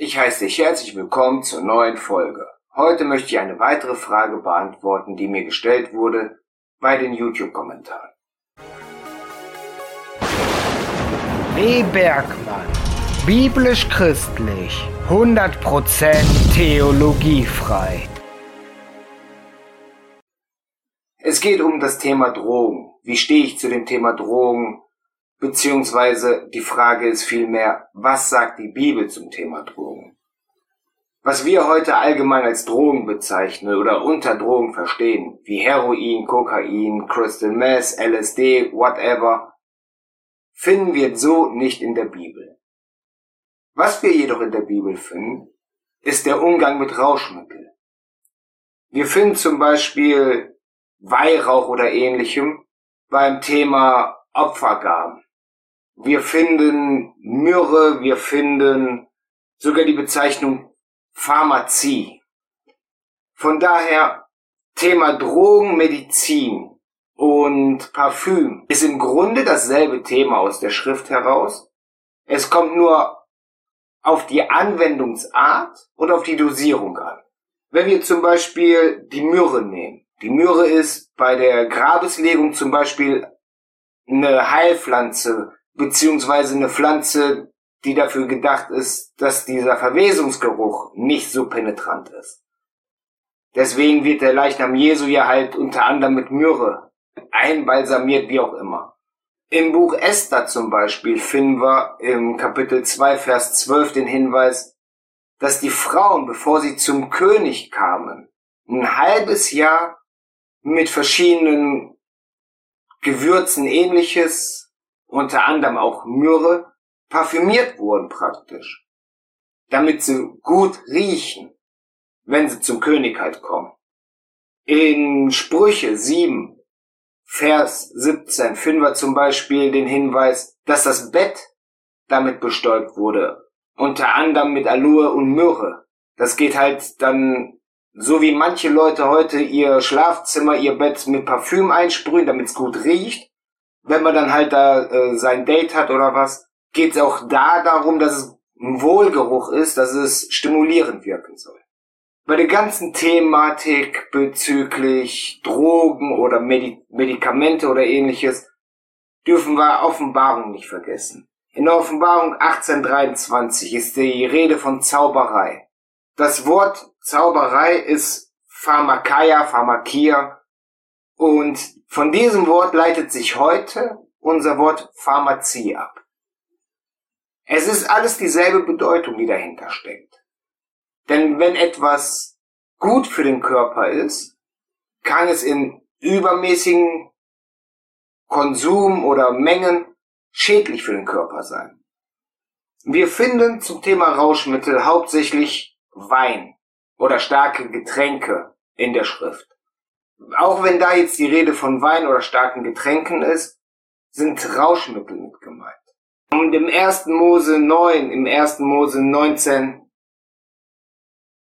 Ich heiße dich herzlich willkommen zur neuen Folge. Heute möchte ich eine weitere Frage beantworten, die mir gestellt wurde bei den YouTube-Kommentaren. W. Bergmann. Biblisch-christlich. 100% theologiefrei. Es geht um das Thema Drogen. Wie stehe ich zu dem Thema Drogen? Beziehungsweise die Frage ist vielmehr, was sagt die Bibel zum Thema Drogen? Was wir heute allgemein als Drogen bezeichnen oder unter Drogen verstehen, wie Heroin, Kokain, Crystal Meth, LSD, whatever, finden wir so nicht in der Bibel. Was wir jedoch in der Bibel finden, ist der Umgang mit Rauschmitteln. Wir finden zum Beispiel Weihrauch oder ähnlichem beim Thema Opfergaben. Wir finden Myrrhe, wir finden sogar die Bezeichnung Pharmazie. Von daher Thema Drogen, Medizin und Parfüm ist im Grunde dasselbe Thema aus der Schrift heraus. Es kommt nur auf die Anwendungsart und auf die Dosierung an. Wenn wir zum Beispiel die Myrrhe nehmen. Die Myrrhe ist bei der Grabeslegung zum Beispiel eine Heilpflanze beziehungsweise eine Pflanze, die dafür gedacht ist, dass dieser Verwesungsgeruch nicht so penetrant ist. Deswegen wird der Leichnam Jesu ja halt unter anderem mit Myrrhe einbalsamiert, wie auch immer. Im Buch Esther zum Beispiel finden wir im Kapitel 2, Vers 12 den Hinweis, dass die Frauen, bevor sie zum König kamen, ein halbes Jahr mit verschiedenen Gewürzen ähnliches unter anderem auch Myrrhe, parfümiert wurden praktisch, damit sie gut riechen, wenn sie zum König halt kommen. In Sprüche 7, Vers 17 finden wir zum Beispiel den Hinweis, dass das Bett damit bestäubt wurde, unter anderem mit Aloe und Myrrhe. Das geht halt dann so wie manche Leute heute ihr Schlafzimmer, ihr Bett mit Parfüm einsprühen, damit es gut riecht wenn man dann halt da äh, sein Date hat oder was, geht es auch da darum, dass es ein Wohlgeruch ist, dass es stimulierend wirken soll. Bei der ganzen Thematik bezüglich Drogen oder Medi Medikamente oder ähnliches dürfen wir Offenbarung nicht vergessen. In der Offenbarung 1823 ist die Rede von Zauberei. Das Wort Zauberei ist Pharmakeia, Pharmakia und von diesem Wort leitet sich heute unser Wort Pharmazie ab. Es ist alles dieselbe Bedeutung, die dahinter steckt. Denn wenn etwas gut für den Körper ist, kann es in übermäßigen Konsum oder Mengen schädlich für den Körper sein. Wir finden zum Thema Rauschmittel hauptsächlich Wein oder starke Getränke in der Schrift auch wenn da jetzt die Rede von Wein oder starken Getränken ist, sind Rauschmittel mit gemeint. Und im 1. Mose 9, im 1. Mose 19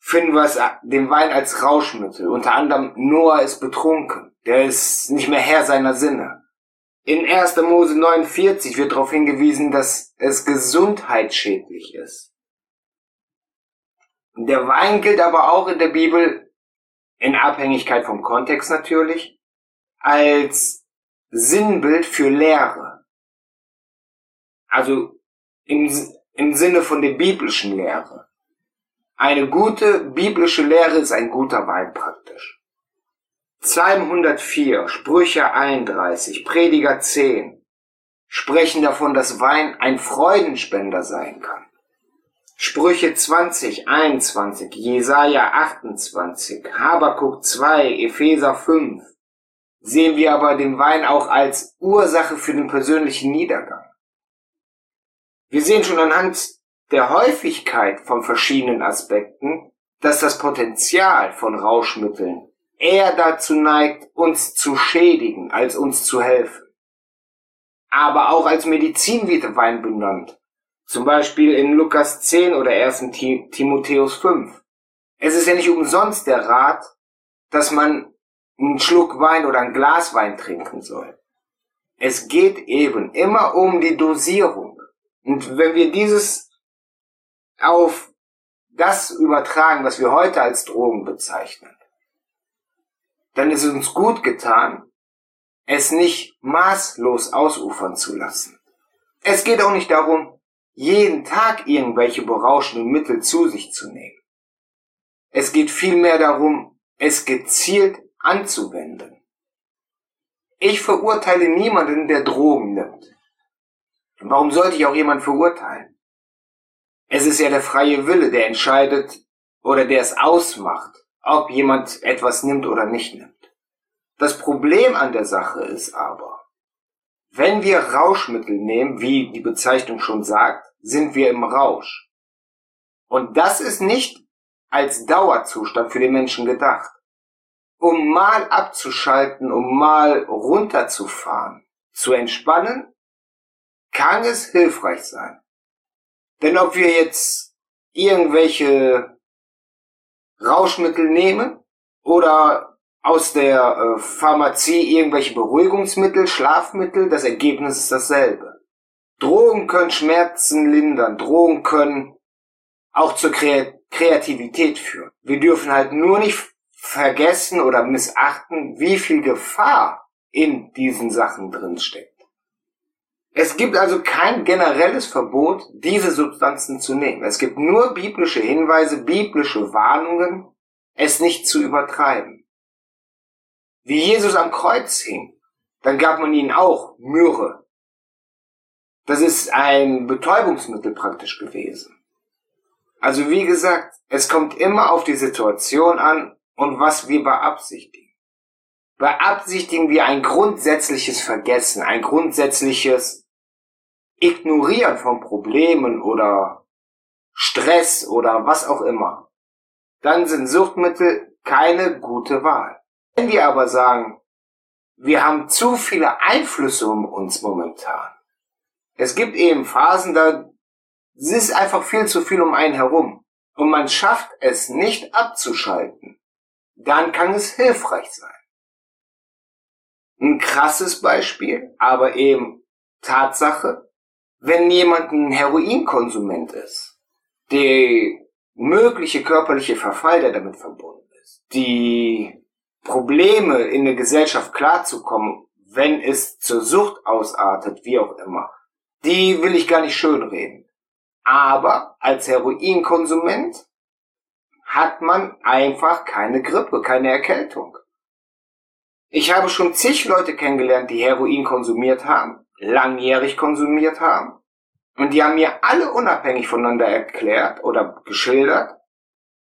finden wir es, den Wein als Rauschmittel. Unter anderem Noah ist betrunken. Der ist nicht mehr Herr seiner Sinne. In 1. Mose 49 wird darauf hingewiesen, dass es gesundheitsschädlich ist. Der Wein gilt aber auch in der Bibel in Abhängigkeit vom Kontext natürlich, als Sinnbild für Lehre. Also im, im Sinne von der biblischen Lehre. Eine gute biblische Lehre ist ein guter Wein praktisch. Psalm 104, Sprüche 31, Prediger 10 sprechen davon, dass Wein ein Freudenspender sein kann. Sprüche 20, 21, Jesaja 28, Habakuk 2, Epheser 5 sehen wir aber den Wein auch als Ursache für den persönlichen Niedergang. Wir sehen schon anhand der Häufigkeit von verschiedenen Aspekten, dass das Potenzial von Rauschmitteln eher dazu neigt, uns zu schädigen, als uns zu helfen. Aber auch als Medizin wird Wein benannt zum Beispiel in Lukas 10 oder 1. Timotheus 5. Es ist ja nicht umsonst der Rat, dass man einen Schluck Wein oder ein Glas Wein trinken soll. Es geht eben immer um die Dosierung. Und wenn wir dieses auf das übertragen, was wir heute als Drogen bezeichnen, dann ist es uns gut getan, es nicht maßlos ausufern zu lassen. Es geht auch nicht darum, jeden Tag irgendwelche berauschenden Mittel zu sich zu nehmen. Es geht vielmehr darum, es gezielt anzuwenden. Ich verurteile niemanden, der Drogen nimmt. Warum sollte ich auch jemanden verurteilen? Es ist ja der freie Wille, der entscheidet oder der es ausmacht, ob jemand etwas nimmt oder nicht nimmt. Das Problem an der Sache ist aber, wenn wir Rauschmittel nehmen, wie die Bezeichnung schon sagt, sind wir im Rausch. Und das ist nicht als Dauerzustand für den Menschen gedacht. Um mal abzuschalten, um mal runterzufahren, zu entspannen, kann es hilfreich sein. Denn ob wir jetzt irgendwelche Rauschmittel nehmen oder aus der äh, Pharmazie irgendwelche Beruhigungsmittel, Schlafmittel, das Ergebnis ist dasselbe. Drogen können Schmerzen lindern, Drogen können auch zur Kreativität führen. Wir dürfen halt nur nicht vergessen oder missachten, wie viel Gefahr in diesen Sachen drin steckt. Es gibt also kein generelles Verbot, diese Substanzen zu nehmen. Es gibt nur biblische Hinweise, biblische Warnungen, es nicht zu übertreiben wie Jesus am Kreuz hing, dann gab man ihnen auch Myrrhe. Das ist ein Betäubungsmittel praktisch gewesen. Also wie gesagt, es kommt immer auf die Situation an und was wir beabsichtigen. Beabsichtigen wir ein grundsätzliches Vergessen, ein grundsätzliches Ignorieren von Problemen oder Stress oder was auch immer, dann sind Suchtmittel keine gute Wahl. Wenn wir aber sagen, wir haben zu viele Einflüsse um uns momentan. Es gibt eben Phasen, da ist einfach viel zu viel um einen herum. Und man schafft es nicht abzuschalten. Dann kann es hilfreich sein. Ein krasses Beispiel, aber eben Tatsache, wenn jemand ein Heroinkonsument ist, der mögliche körperliche Verfall, der damit verbunden ist, die Probleme in der Gesellschaft klarzukommen, wenn es zur Sucht ausartet, wie auch immer, die will ich gar nicht schönreden. Aber als Heroinkonsument hat man einfach keine Grippe, keine Erkältung. Ich habe schon zig Leute kennengelernt, die Heroin konsumiert haben, langjährig konsumiert haben, und die haben mir alle unabhängig voneinander erklärt oder geschildert,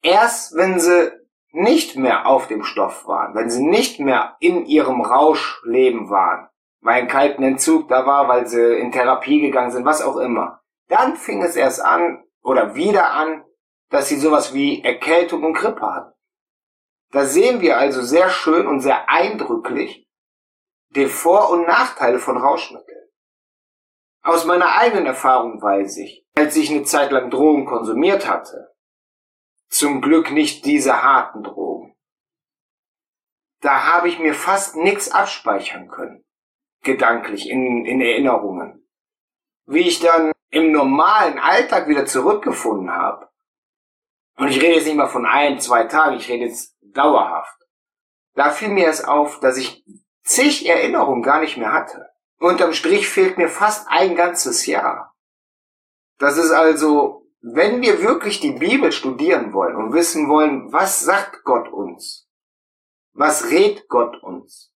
erst wenn sie nicht mehr auf dem Stoff waren, wenn sie nicht mehr in ihrem Rauschleben waren, weil ein kalten Entzug da war, weil sie in Therapie gegangen sind, was auch immer, dann fing es erst an oder wieder an, dass sie sowas wie Erkältung und Grippe hatten. Da sehen wir also sehr schön und sehr eindrücklich die Vor- und Nachteile von Rauschmitteln. Aus meiner eigenen Erfahrung weiß ich, als ich eine Zeit lang Drogen konsumiert hatte, zum Glück nicht diese harten Drogen. Da habe ich mir fast nichts abspeichern können. Gedanklich, in, in Erinnerungen. Wie ich dann im normalen Alltag wieder zurückgefunden habe. Und ich rede jetzt nicht mal von ein, zwei Tagen, ich rede jetzt dauerhaft. Da fiel mir es auf, dass ich zig Erinnerungen gar nicht mehr hatte. Unterm Strich fehlt mir fast ein ganzes Jahr. Das ist also wenn wir wirklich die Bibel studieren wollen und wissen wollen, was sagt Gott uns? Was rät Gott uns?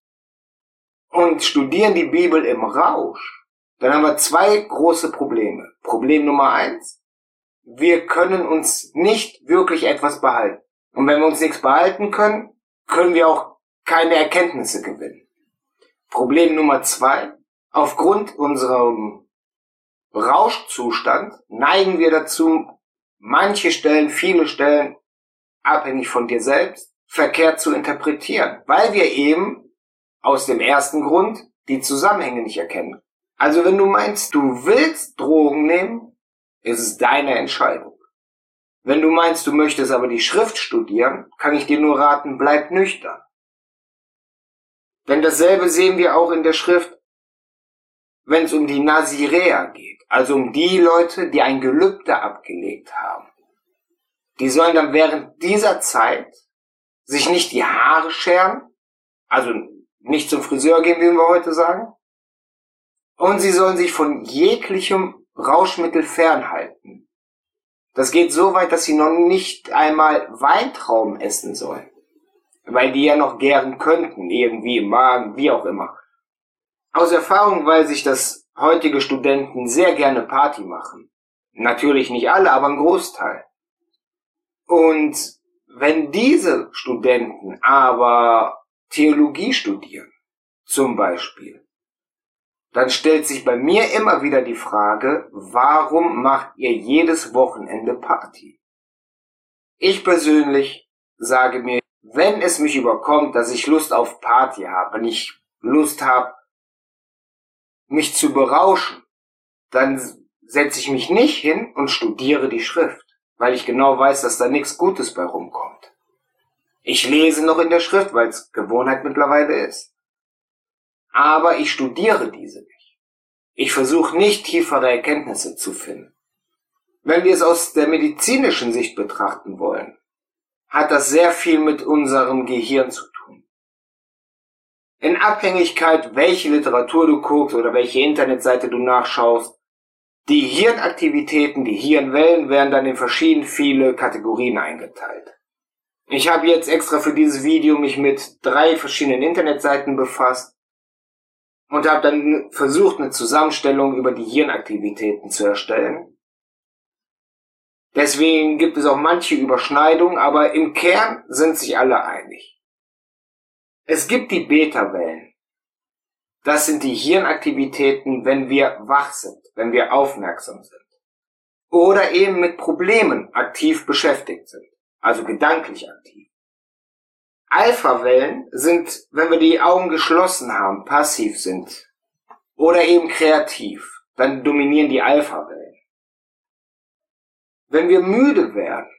Und studieren die Bibel im Rausch, dann haben wir zwei große Probleme. Problem Nummer eins, wir können uns nicht wirklich etwas behalten. Und wenn wir uns nichts behalten können, können wir auch keine Erkenntnisse gewinnen. Problem Nummer zwei, aufgrund unserem Rauschzustand neigen wir dazu, manche Stellen, viele Stellen, abhängig von dir selbst, verkehrt zu interpretieren, weil wir eben aus dem ersten Grund die Zusammenhänge nicht erkennen. Also wenn du meinst, du willst Drogen nehmen, ist es deine Entscheidung. Wenn du meinst, du möchtest aber die Schrift studieren, kann ich dir nur raten, bleib nüchtern. Denn dasselbe sehen wir auch in der Schrift, wenn es um die Naziräer geht. Also um die Leute, die ein Gelübde abgelegt haben. Die sollen dann während dieser Zeit sich nicht die Haare scheren, also nicht zum Friseur gehen, wie wir heute sagen. Und sie sollen sich von jeglichem Rauschmittel fernhalten. Das geht so weit, dass sie noch nicht einmal Weintrauben essen sollen. Weil die ja noch gären könnten, irgendwie im Magen, wie auch immer. Aus Erfahrung weiß ich, dass heutige Studenten sehr gerne Party machen. Natürlich nicht alle, aber ein Großteil. Und wenn diese Studenten aber Theologie studieren, zum Beispiel, dann stellt sich bei mir immer wieder die Frage, warum macht ihr jedes Wochenende Party? Ich persönlich sage mir, wenn es mich überkommt, dass ich Lust auf Party habe, wenn ich Lust habe, mich zu berauschen, dann setze ich mich nicht hin und studiere die Schrift, weil ich genau weiß, dass da nichts Gutes bei rumkommt. Ich lese noch in der Schrift, weil es Gewohnheit mittlerweile ist. Aber ich studiere diese nicht. Ich versuche nicht tiefere Erkenntnisse zu finden. Wenn wir es aus der medizinischen Sicht betrachten wollen, hat das sehr viel mit unserem Gehirn zu tun. In Abhängigkeit, welche Literatur du guckst oder welche Internetseite du nachschaust, die Hirnaktivitäten, die Hirnwellen werden dann in verschieden viele Kategorien eingeteilt. Ich habe jetzt extra für dieses Video mich mit drei verschiedenen Internetseiten befasst und habe dann versucht, eine Zusammenstellung über die Hirnaktivitäten zu erstellen. Deswegen gibt es auch manche Überschneidungen, aber im Kern sind sich alle einig. Es gibt die Beta-Wellen. Das sind die Hirnaktivitäten, wenn wir wach sind, wenn wir aufmerksam sind. Oder eben mit Problemen aktiv beschäftigt sind, also gedanklich aktiv. Alpha-Wellen sind, wenn wir die Augen geschlossen haben, passiv sind. Oder eben kreativ. Dann dominieren die Alpha-Wellen. Wenn wir müde werden,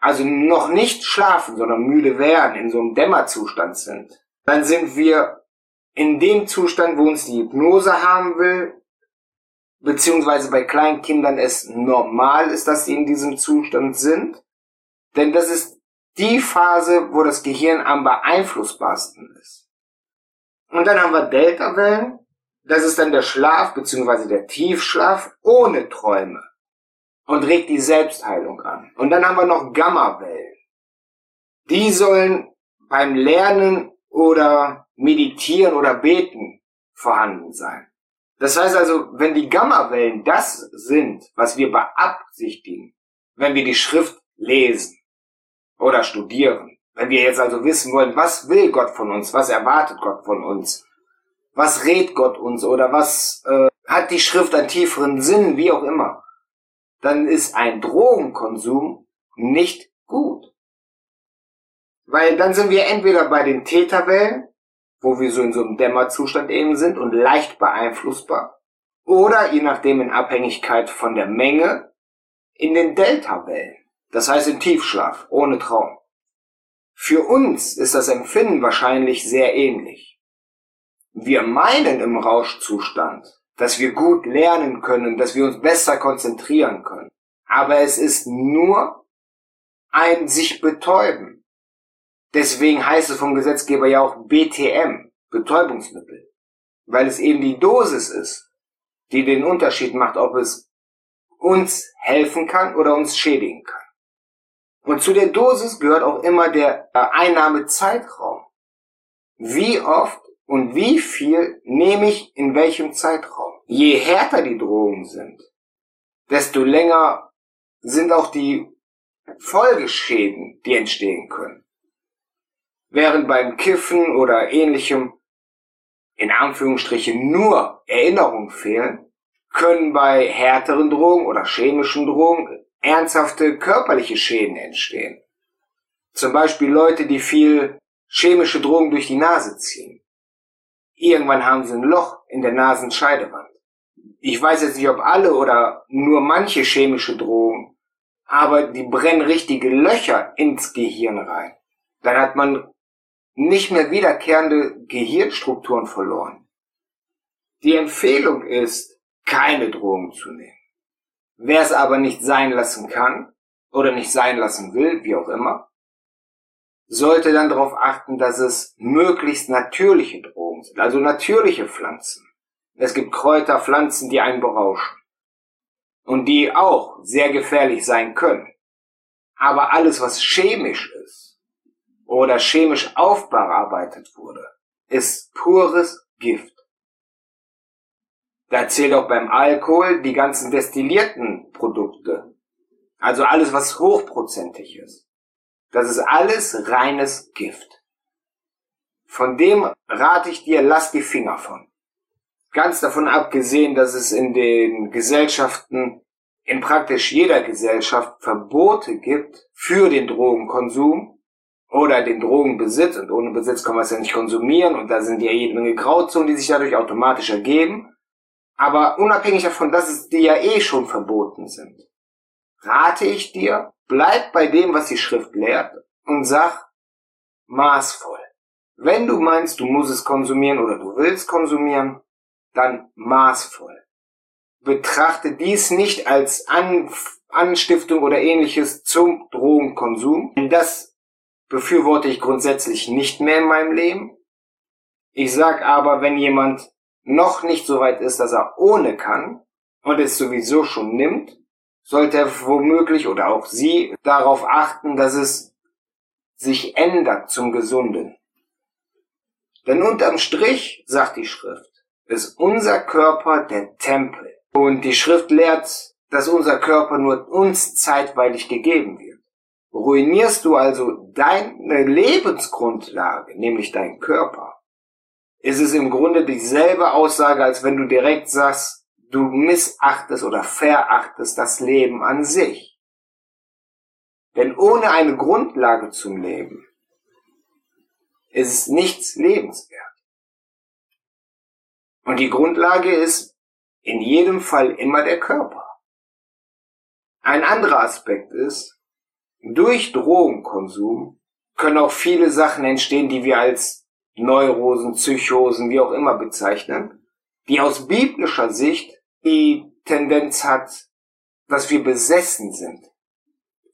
also noch nicht schlafen, sondern müde werden, in so einem Dämmerzustand sind, dann sind wir in dem Zustand, wo uns die Hypnose haben will, beziehungsweise bei kleinen Kindern es normal ist, dass sie in diesem Zustand sind. Denn das ist die Phase, wo das Gehirn am beeinflussbarsten ist. Und dann haben wir Delta-Wellen. Das ist dann der Schlaf beziehungsweise der Tiefschlaf ohne Träume und regt die Selbstheilung an. Und dann haben wir noch Gamma-Wellen. Die sollen beim Lernen oder Meditieren oder Beten vorhanden sein. Das heißt also, wenn die Gamma-Wellen das sind, was wir beabsichtigen, wenn wir die Schrift lesen oder studieren, wenn wir jetzt also wissen wollen, was will Gott von uns, was erwartet Gott von uns, was rät Gott uns oder was äh, hat die Schrift einen tieferen Sinn, wie auch immer, dann ist ein Drogenkonsum nicht gut. Weil dann sind wir entweder bei den Täterwellen, wo wir so in so einem Dämmerzustand eben sind und leicht beeinflussbar, oder je nachdem in Abhängigkeit von der Menge in den Delta-Wellen, das heißt im Tiefschlaf, ohne Traum. Für uns ist das Empfinden wahrscheinlich sehr ähnlich. Wir meinen im Rauschzustand, dass wir gut lernen können, dass wir uns besser konzentrieren können. Aber es ist nur ein sich betäuben. Deswegen heißt es vom Gesetzgeber ja auch BTM, Betäubungsmittel. Weil es eben die Dosis ist, die den Unterschied macht, ob es uns helfen kann oder uns schädigen kann. Und zu der Dosis gehört auch immer der äh, Einnahmezeitraum. Wie oft und wie viel nehme ich in welchem Zeitraum. Je härter die Drogen sind, desto länger sind auch die Folgeschäden, die entstehen können. Während beim Kiffen oder ähnlichem in Anführungsstrichen nur Erinnerungen fehlen, können bei härteren Drogen oder chemischen Drogen ernsthafte körperliche Schäden entstehen. Zum Beispiel Leute, die viel chemische Drogen durch die Nase ziehen. Irgendwann haben sie ein Loch in der Nasenscheidewand. Ich weiß jetzt nicht, ob alle oder nur manche chemische Drogen, aber die brennen richtige Löcher ins Gehirn rein. Dann hat man nicht mehr wiederkehrende Gehirnstrukturen verloren. Die Empfehlung ist, keine Drogen zu nehmen. Wer es aber nicht sein lassen kann, oder nicht sein lassen will, wie auch immer, sollte dann darauf achten, dass es möglichst natürliche Drogen sind, also natürliche Pflanzen. Es gibt Kräuter, Pflanzen, die einen berauschen und die auch sehr gefährlich sein können. Aber alles, was chemisch ist oder chemisch aufbearbeitet wurde, ist pures Gift. Da zählt auch beim Alkohol die ganzen destillierten Produkte. Also alles, was hochprozentig ist. Das ist alles reines Gift. Von dem rate ich dir, lass die Finger von. Ganz davon abgesehen, dass es in den Gesellschaften, in praktisch jeder Gesellschaft Verbote gibt für den Drogenkonsum oder den Drogenbesitz. Und ohne Besitz kann man es ja nicht konsumieren. Und da sind ja jede Menge Grauzonen, die sich dadurch automatisch ergeben. Aber unabhängig davon, dass es dir ja eh schon verboten sind, rate ich dir, bleib bei dem, was die Schrift lehrt und sag maßvoll. Wenn du meinst, du musst es konsumieren oder du willst konsumieren, dann maßvoll. Betrachte dies nicht als An Anstiftung oder ähnliches zum Drogenkonsum. Das befürworte ich grundsätzlich nicht mehr in meinem Leben. Ich sag aber, wenn jemand noch nicht so weit ist, dass er ohne kann und es sowieso schon nimmt, sollte er womöglich oder auch sie darauf achten, dass es sich ändert zum Gesunden. Denn unterm Strich, sagt die Schrift, ist unser Körper der Tempel. Und die Schrift lehrt, dass unser Körper nur uns zeitweilig gegeben wird. Ruinierst du also deine Lebensgrundlage, nämlich deinen Körper, ist es im Grunde dieselbe Aussage, als wenn du direkt sagst, du missachtest oder verachtest das Leben an sich. Denn ohne eine Grundlage zum Leben ist es nichts lebenswert. Und die Grundlage ist in jedem Fall immer der Körper. Ein anderer Aspekt ist, durch Drogenkonsum können auch viele Sachen entstehen, die wir als Neurosen, Psychosen, wie auch immer bezeichnen, die aus biblischer Sicht die Tendenz hat, dass wir besessen sind.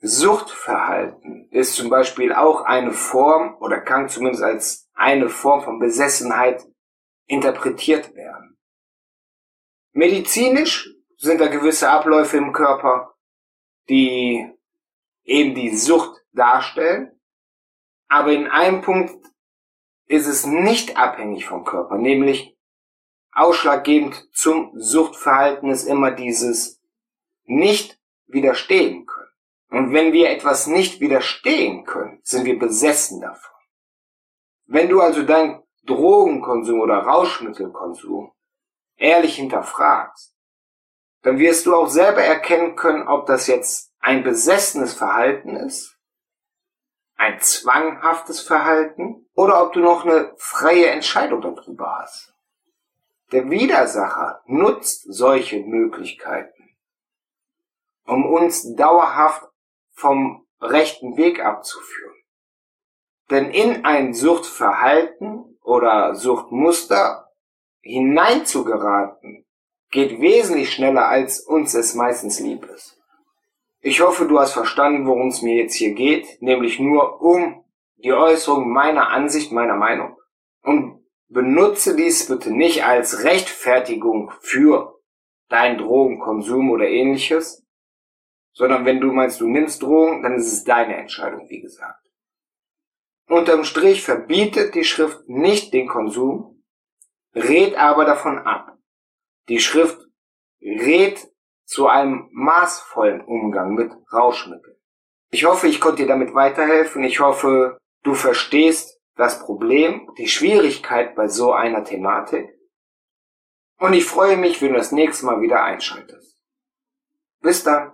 Suchtverhalten ist zum Beispiel auch eine Form oder kann zumindest als eine Form von Besessenheit interpretiert werden. Medizinisch sind da gewisse Abläufe im Körper, die eben die Sucht darstellen, aber in einem Punkt ist es nicht abhängig vom Körper, nämlich ausschlaggebend zum Suchtverhalten ist immer dieses nicht widerstehen. Und wenn wir etwas nicht widerstehen können, sind wir besessen davon. Wenn du also dein Drogenkonsum oder Rauschmittelkonsum ehrlich hinterfragst, dann wirst du auch selber erkennen können, ob das jetzt ein besessenes Verhalten ist ein zwanghaftes Verhalten oder ob du noch eine freie Entscheidung darüber hast. Der Widersacher nutzt solche Möglichkeiten, um uns dauerhaft vom rechten Weg abzuführen. Denn in ein Suchtverhalten oder Suchtmuster hineinzugeraten, geht wesentlich schneller, als uns es meistens lieb ist. Ich hoffe, du hast verstanden, worum es mir jetzt hier geht, nämlich nur um die Äußerung meiner Ansicht, meiner Meinung. Und benutze dies bitte nicht als Rechtfertigung für deinen Drogenkonsum oder ähnliches, sondern wenn du meinst, du nimmst Drogen, dann ist es deine Entscheidung, wie gesagt. Unterm Strich verbietet die Schrift nicht den Konsum, rät aber davon ab. Die Schrift rät zu einem maßvollen Umgang mit Rauschmitteln. Ich hoffe, ich konnte dir damit weiterhelfen. Ich hoffe, du verstehst das Problem, die Schwierigkeit bei so einer Thematik. Und ich freue mich, wenn du das nächste Mal wieder einschaltest. Bis dann.